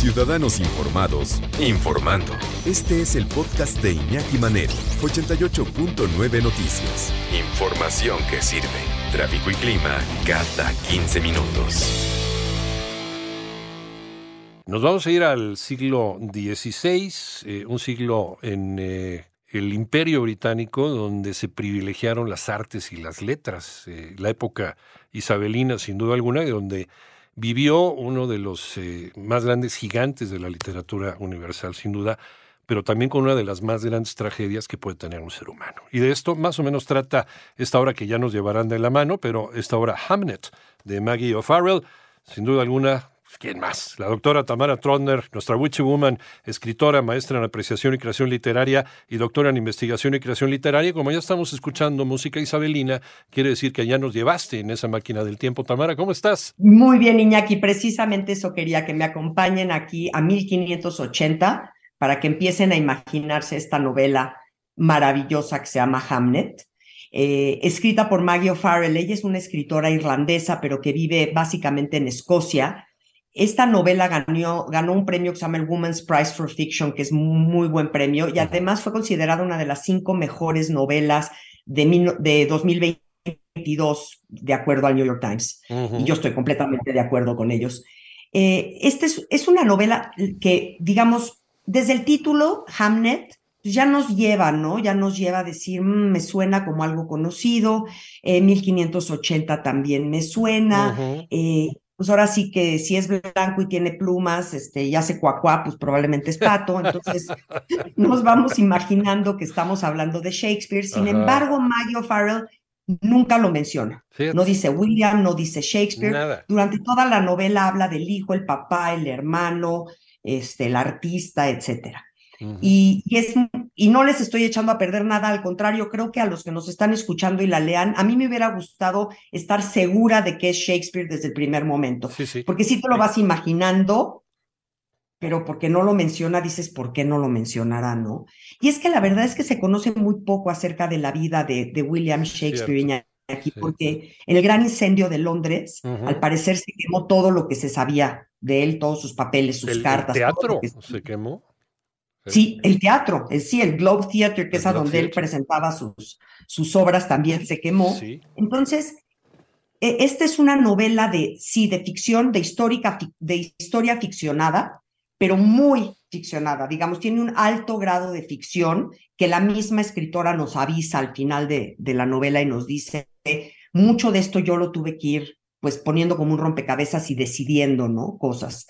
Ciudadanos Informados, informando. Este es el podcast de Iñaki Manero, 88.9 Noticias. Información que sirve. Tráfico y clima cada 15 minutos. Nos vamos a ir al siglo XVI, eh, un siglo en eh, el Imperio Británico, donde se privilegiaron las artes y las letras. Eh, la época isabelina, sin duda alguna, donde vivió uno de los eh, más grandes gigantes de la literatura universal, sin duda, pero también con una de las más grandes tragedias que puede tener un ser humano. Y de esto más o menos trata esta obra que ya nos llevarán de la mano, pero esta obra Hamnet de Maggie O'Farrell, sin duda alguna ¿Quién más? La doctora Tamara Trotner, nuestra Witchy Woman, escritora, maestra en apreciación y creación literaria y doctora en investigación y creación literaria. Como ya estamos escuchando música isabelina, quiere decir que ya nos llevaste en esa máquina del tiempo. Tamara, ¿cómo estás? Muy bien, Iñaki. Precisamente eso quería que me acompañen aquí a 1580 para que empiecen a imaginarse esta novela maravillosa que se llama Hamnet. Eh, escrita por Maggie O'Farrell. Ella es una escritora irlandesa, pero que vive básicamente en Escocia esta novela ganó, ganó un premio que se llama el Women's Prize for Fiction, que es muy buen premio, y además fue considerada una de las cinco mejores novelas de, de 2022, de acuerdo al New York Times. Y yo estoy completamente de acuerdo con ellos. Eh, esta es, es, una novela que, digamos, desde el título, Hamnet, ya nos lleva, ¿no? Ya nos lleva a decir, mm, me suena como algo conocido, 1580 eh, también me suena, pues ahora sí que si es blanco y tiene plumas, este, y hace cuacuá, pues probablemente es pato. Entonces nos vamos imaginando que estamos hablando de Shakespeare. Sin embargo, Maggie O'Farrell nunca lo menciona. No dice William, no dice Shakespeare. Durante toda la novela habla del hijo, el papá, el hermano, este, el artista, etcétera y, es, y no les estoy echando a perder nada, al contrario, creo que a los que nos están escuchando y la lean, a mí me hubiera gustado estar segura de que es Shakespeare desde el primer momento, porque si te lo vas imaginando, pero porque no lo menciona, dices, ¿por qué no lo mencionará, no? Y es que la verdad es que se conoce muy poco acerca de la vida de, de William Shakespeare. Aquí, porque en el gran incendio de Londres, al parecer se quemó todo lo que se sabía de él, todos sus papeles, sus cartas. ¿El teatro se quemó? Sí, el teatro, sí, el Globe Theatre, que es a donde él presentaba sus, sus obras, también se quemó. Entonces, e, esta es una novela de, sí, de ficción, de, histórica, de historia ficcionada, pero muy ficcionada, digamos, tiene un alto grado de ficción que la misma escritora nos avisa al final de, de la novela y nos dice, mucho de esto yo lo tuve que ir pues poniendo como un rompecabezas y decidiendo, ¿no? Cosas,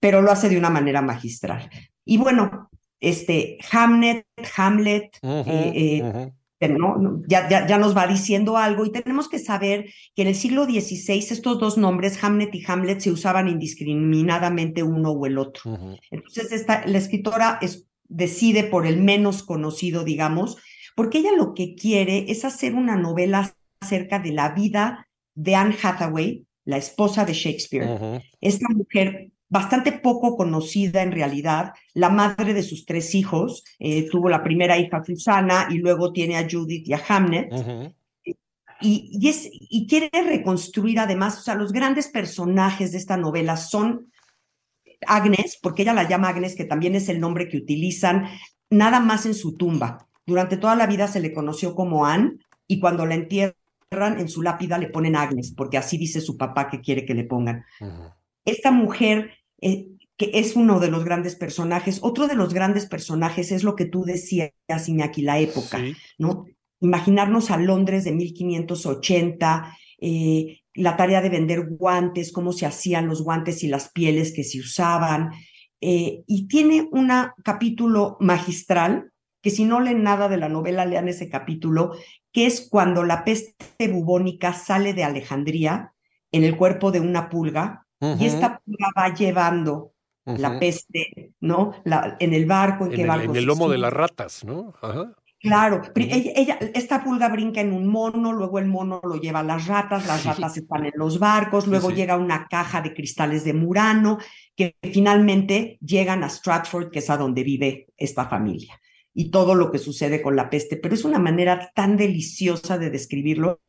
pero lo hace de una manera magistral. Y bueno, este Hamlet, Hamlet, eh, eh, ¿no? ya, ya, nos va diciendo algo y tenemos que saber que en el siglo XVI estos dos nombres, Hamlet y Hamlet, se usaban indiscriminadamente uno o el otro. Entonces esta, la escritora es, decide por el menos conocido, digamos, porque ella lo que quiere es hacer una novela acerca de la vida de Anne Hathaway, la esposa de Shakespeare. Esta mujer bastante poco conocida en realidad, la madre de sus tres hijos, eh, tuvo la primera hija Susana y luego tiene a Judith y a Hamnet. y, es, y quiere reconstruir además, o sea, los grandes personajes de esta novela son Agnes, porque ella la llama Agnes, que también es el nombre que utilizan nada más en su tumba. Durante toda la vida se le conoció como Anne y cuando la entierran en su lápida le ponen Agnes, porque así dice su papá que quiere que le pongan esta mujer eh, que es uno de los grandes personajes. Otro de los grandes personajes es lo que tú decías, Iñaki, la época, ¿no? Imaginarnos a Londres de 1580, eh, la tarea de vender guantes, cómo se hacían los guantes y las pieles que se usaban. Eh, y tiene un capítulo magistral, que si no leen nada de la novela, lean ese capítulo, que es cuando la peste bubónica sale de Alejandría en el cuerpo de una pulga y esta pulga va llevando la peste, ¿no? La, en el barco, en, qué barco. En el lomo de las ratas, ¿no? Claro, ella, esta pulga brinca en un mono, luego el mono lo lleva a las ratas, las ratas están en los barcos, luego llega una caja de cristales de Murano, que finalmente llegan a Stratford, que es a donde vive esta familia, y todo lo que sucede con la peste. Pero es una manera tan deliciosa de describirlo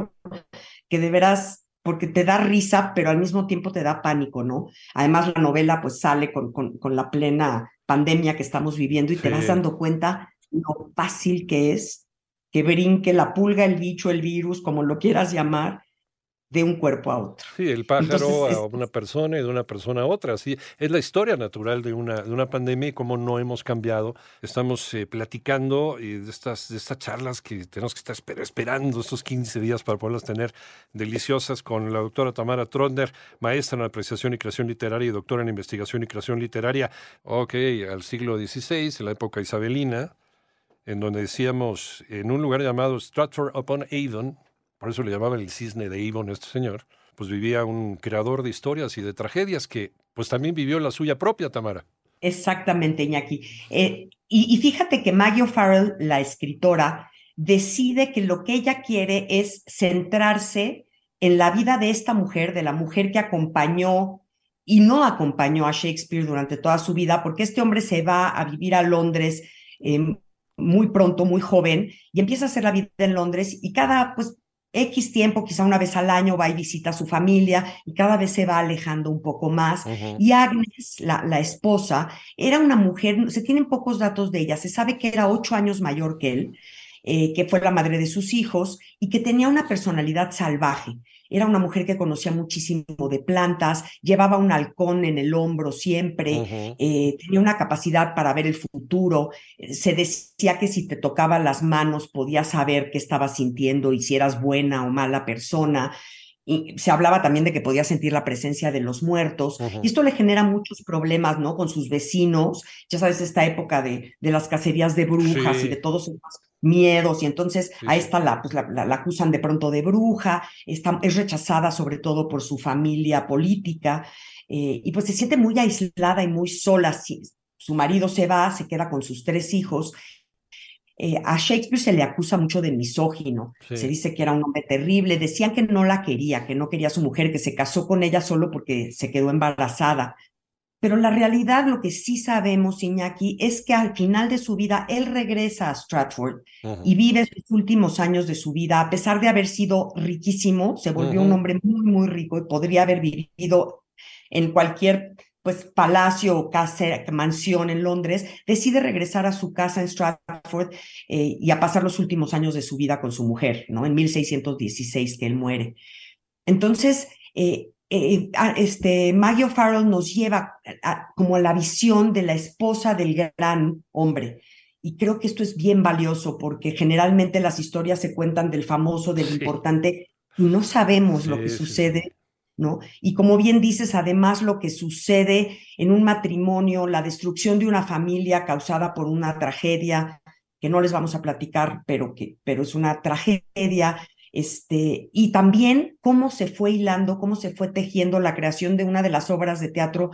que de veras porque te da risa, pero al mismo tiempo te da pánico, ¿no? Además, la novela pues sale con, con, con la plena pandemia que estamos viviendo y te vas dando cuenta lo fácil que es que brinque la pulga, el bicho, el virus, como lo quieras llamar, de un cuerpo a otro. Sí, el pájaro a una persona y de una persona a otra. Sí, es la historia natural de una, de una pandemia y cómo no hemos cambiado. Estamos eh, platicando y de, estas, de estas charlas que tenemos que estar esperando estos 15 días para poderlas tener deliciosas con la doctora Tamara Trotner, maestra en apreciación y creación literaria y doctora en investigación y creación literaria. Ok, al siglo XVI, en la época isabelina, en donde decíamos, en un lugar llamado Stratford upon Avon, por eso le llamaban el cisne de Avon este señor, pues vivía un creador de historias y de tragedias que pues también vivió la suya propia, Tamara. Exactamente, Iñaki. Eh, y, fíjate que Maggie O'Farrell, la escritora, decide que lo que ella quiere es centrarse en la vida de esta mujer, de la mujer que acompañó y no acompañó a Shakespeare durante toda su vida, porque este hombre se va a vivir a Londres eh, muy pronto, muy joven, y empieza a hacer la vida en Londres y cada, pues, X tiempo, quizá una vez al año, va y visita a su familia y cada vez se va alejando un poco más. Y Agnes, la, la, esposa, era una mujer, se tienen pocos datos de ella, se sabe que era ocho años mayor que él, eh, que fue la madre de sus hijos y que tenía una personalidad salvaje. Era una mujer que conocía muchísimo de plantas, llevaba un halcón en el hombro siempre, eh, tenía una capacidad para ver el futuro. Se decía que si te tocaba las manos podías saber qué estabas sintiendo y si eras buena o mala persona. Y se hablaba también de que podía sentir la presencia de los muertos. Y esto le genera muchos problemas, ¿no? Con sus vecinos. Ya sabes, esta época de, de las cacerías de brujas y de todos esos miedos y entonces a esta la, pues la, la, acusan de pronto de bruja, está, es rechazada sobre todo por su familia política eh, y pues se siente muy aislada y muy sola. su marido se va, se queda con sus tres hijos. Eh, a Shakespeare se le acusa mucho de misógino, se dice que era un hombre terrible, decían que no la quería, que no quería a su mujer, que se casó con ella solo porque se quedó embarazada, pero la realidad, lo que sí sabemos, Iñaki, es que al final de su vida él regresa a Stratford y vive sus últimos años de su vida, a pesar de haber sido riquísimo, se volvió un hombre muy, muy rico y podría haber vivido en cualquier pues palacio o casa, mansión en Londres, decide regresar a su casa en Stratford eh, y a pasar los últimos años de su vida con su mujer, ¿no? En 1616 que él muere. Entonces, eh, eh, este, Maggie O'Farrell nos lleva a, como la visión de la esposa del gran hombre. Y creo que esto es bien valioso porque generalmente las historias se cuentan del famoso, del importante, y no sabemos lo que sucede, ¿no? Y como bien dices, además lo que sucede en un matrimonio, la destrucción de una familia causada por una tragedia, que no les vamos a platicar, pero, que, pero es una tragedia, este, y también cómo se fue hilando, cómo se fue tejiendo la creación de una de las obras de teatro,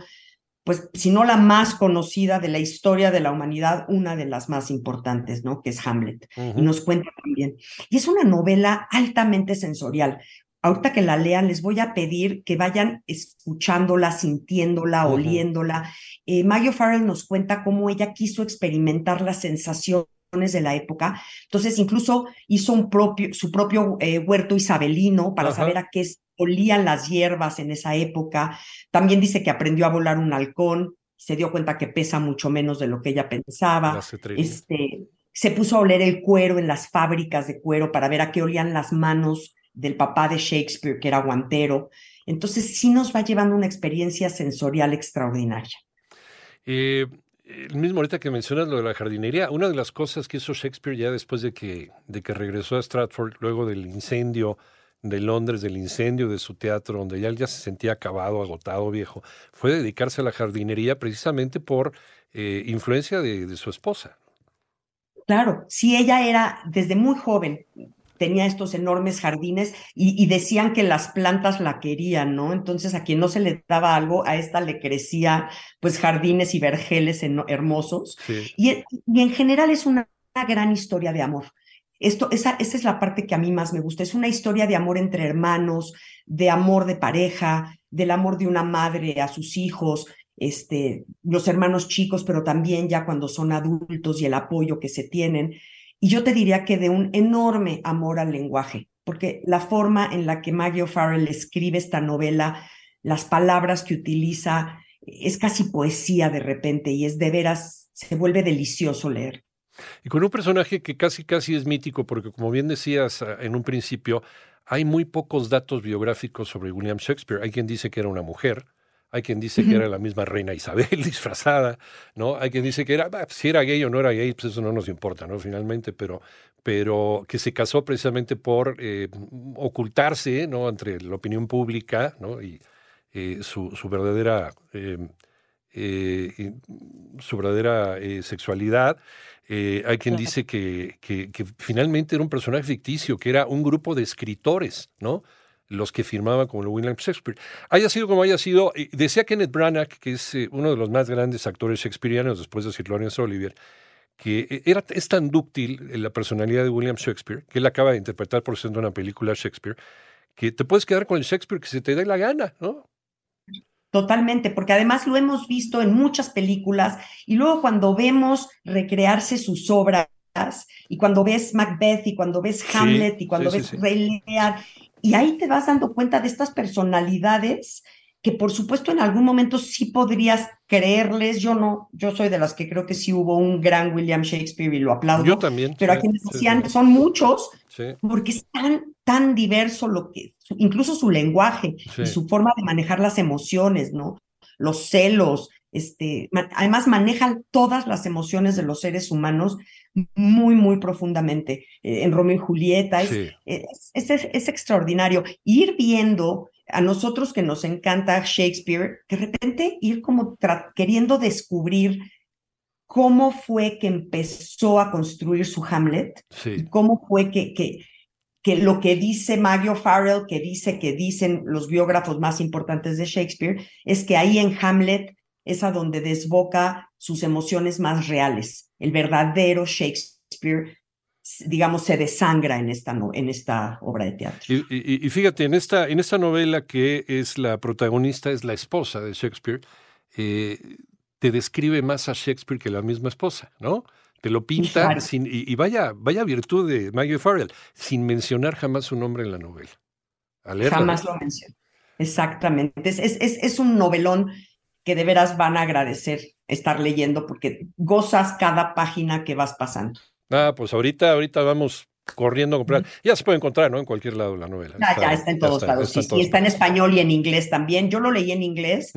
pues si no la más conocida de la historia de la humanidad, una de las más importantes, ¿no? Que es Hamlet. Y nos cuenta también. Y es una novela altamente sensorial. Ahorita que la lean, les voy a pedir que vayan escuchándola, sintiéndola, oliéndola. Eh, Maggie Farrell nos cuenta cómo ella quiso experimentar la sensación de la época. Entonces, incluso hizo un propio, su propio eh, huerto isabelino para saber a qué olían las hierbas en esa época. También dice que aprendió a volar un halcón, se dio cuenta que pesa mucho menos de lo que ella pensaba. Este, se puso a oler el cuero en las fábricas de cuero para ver a qué olían las manos del papá de Shakespeare, que era guantero. Entonces, sí nos va llevando una experiencia sensorial extraordinaria. Eh, el mismo ahorita que mencionas lo de la jardinería, una de las cosas que hizo Shakespeare ya después de que, de que regresó a Stratford, luego del incendio de Londres, del incendio de su teatro, donde ya él ya se sentía acabado, agotado, viejo, fue dedicarse a la jardinería precisamente por eh, influencia de, de su esposa. Claro, sí, ella era desde muy joven, tenía estos enormes jardines y, decían que las plantas la querían, ¿no? Entonces a quien no se le daba algo, a esta le crecía pues jardines y vergeles hermosos. Y, en general es una, gran historia de amor. Esto, esa, esa es la parte que a mí más me gusta. Es una historia de amor entre hermanos, de amor de pareja, del amor de una madre a sus hijos, este, los hermanos chicos, pero también ya cuando son adultos y el apoyo que se tienen. Y yo te diría que de un enorme amor al lenguaje. porque la forma en la que Maggie O'Farrell escribe esta novela, las palabras que utiliza, es casi poesía de repente y es de veras, se vuelve delicioso leer. Y con un personaje que casi casi es mítico, porque como bien decías ah, en un principio, hay muy pocos datos biográficos sobre William Shakespeare. Hay quien dice que era una mujer, hay quien dice que era la misma reina Isabel disfrazada, ¿no? Hay quien dice que era, si era gay o no era gay, pues eso no nos importa, ¿no? Finalmente, pero, pero que se casó precisamente por eh, ocultarse, ¿no? Entre la opinión pública, ¿no? Y eh, su, su, verdadera, em, eh, su verdadera sexualidad. hay quien dice que, que, que finalmente era un personaje ficticio, que era un grupo de escritores, ¿no? Los que firmaban como William Shakespeare. Haya sido como haya sido, decía Kenneth Branagh, que es eh, uno de los más grandes actores shakespearianos después de Sir Lawrence Olivier, que eh, era, es tan dúctil en la personalidad de William Shakespeare, que él acaba de interpretar por siendo una película Shakespeare, que te puedes quedar con el Shakespeare que se te dé la gana, ¿no? Totalmente, porque además lo hemos visto en muchas películas y luego cuando vemos recrearse sus obras y cuando ves Macbeth y cuando ves Hamlet y cuando ves Rey Lear y ahí te vas dando cuenta de estas personalidades que por supuesto en algún momento sí podrías creerles, yo no, yo soy de las que creo que sí hubo un gran William Shakespeare y lo aplaudo. Yo también. Pero a quienes decían, son muchos, porque es tan, tan diverso lo que, incluso su lenguaje y su forma de manejar las emociones, ¿no? Los celos, este, además manejan todas las emociones de los seres humanos muy, muy profundamente. Eh, en Romeo y Julieta es, es, extraordinario. Ir viendo a nosotros que nos encanta Shakespeare, de repente ir como queriendo descubrir cómo fue que empezó a construir su Hamlet, cómo fue que, que, que lo que dice Maggie Farrell, que dice que dicen los biógrafos más importantes de Shakespeare, es que ahí en Hamlet es a donde desboca sus emociones más reales. El verdadero Shakespeare, digamos, se desangra en esta, en esta obra de teatro. Y, fíjate, en esta, en esta novela que es la protagonista, es la esposa de Shakespeare, eh, te describe más a Shakespeare que la misma esposa, ¿no? Te lo pinta sin, y, vaya, vaya virtud de Maggie Farrell, sin mencionar jamás su nombre en la novela. Jamás lo menciona. Exactamente. Es, es, es, un novelón que de veras van a agradecer estar leyendo porque gozas cada página que vas pasando. Ah, pues ahorita, ahorita vamos corriendo a comprar. Ya se puede encontrar, ¿no? En cualquier lado la novela. Ya, está, ya está en todos lados. sí, sí, está en español y en inglés también. Yo lo leí en inglés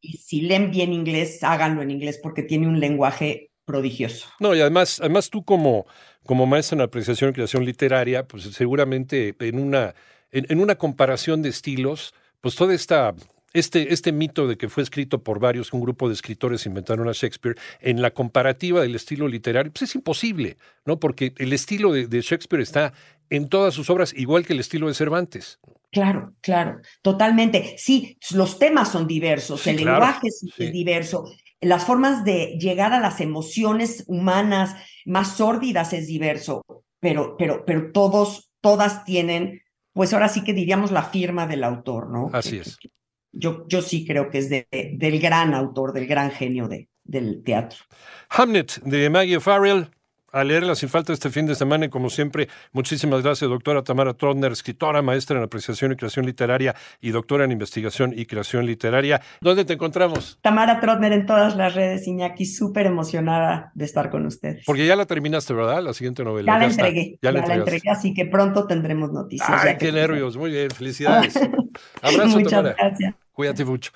y si leen bien inglés, háganlo en inglés porque tiene un lenguaje prodigioso. No, y además, además tú como, como maestra en apreciación y creación literaria, pues seguramente en una, en una comparación de estilos, pues toda esta este, este mito de que fue escrito por varios, un grupo de escritores inventaron a Shakespeare, en la comparativa del estilo literario, pues es imposible, ¿no? Porque el estilo de, Shakespeare está en todas sus obras, igual que el estilo de Cervantes. Claro, claro, totalmente. Sí, los temas son diversos, el lenguaje es, diverso, las formas de llegar a las emociones humanas más sórdidas es diverso, pero, pero, pero todos, todas tienen, pues ahora sí que diríamos la firma del autor, ¿no? Así es yo, yo sí creo que es de, del gran autor, del gran genio de, del teatro. Hamlet, de Maggie Farrell. A leerla sin falta este fin de semana y como siempre, muchísimas gracias, doctora Tamara Trotner, escritora, maestra en apreciación y creación literaria y doctora en investigación y creación literaria. ¿Dónde te encontramos? Tamara Trotner en todas las redes, Iñaki, súper emocionada de estar con ustedes. Porque ya la terminaste, ¿verdad? La siguiente novela. Ya, la entregué, ya, la, entregué, así que pronto tendremos noticias. Ay, qué nervios, muy bien, felicidades. Abrazo, Muchas gracias. Cuídate mucho.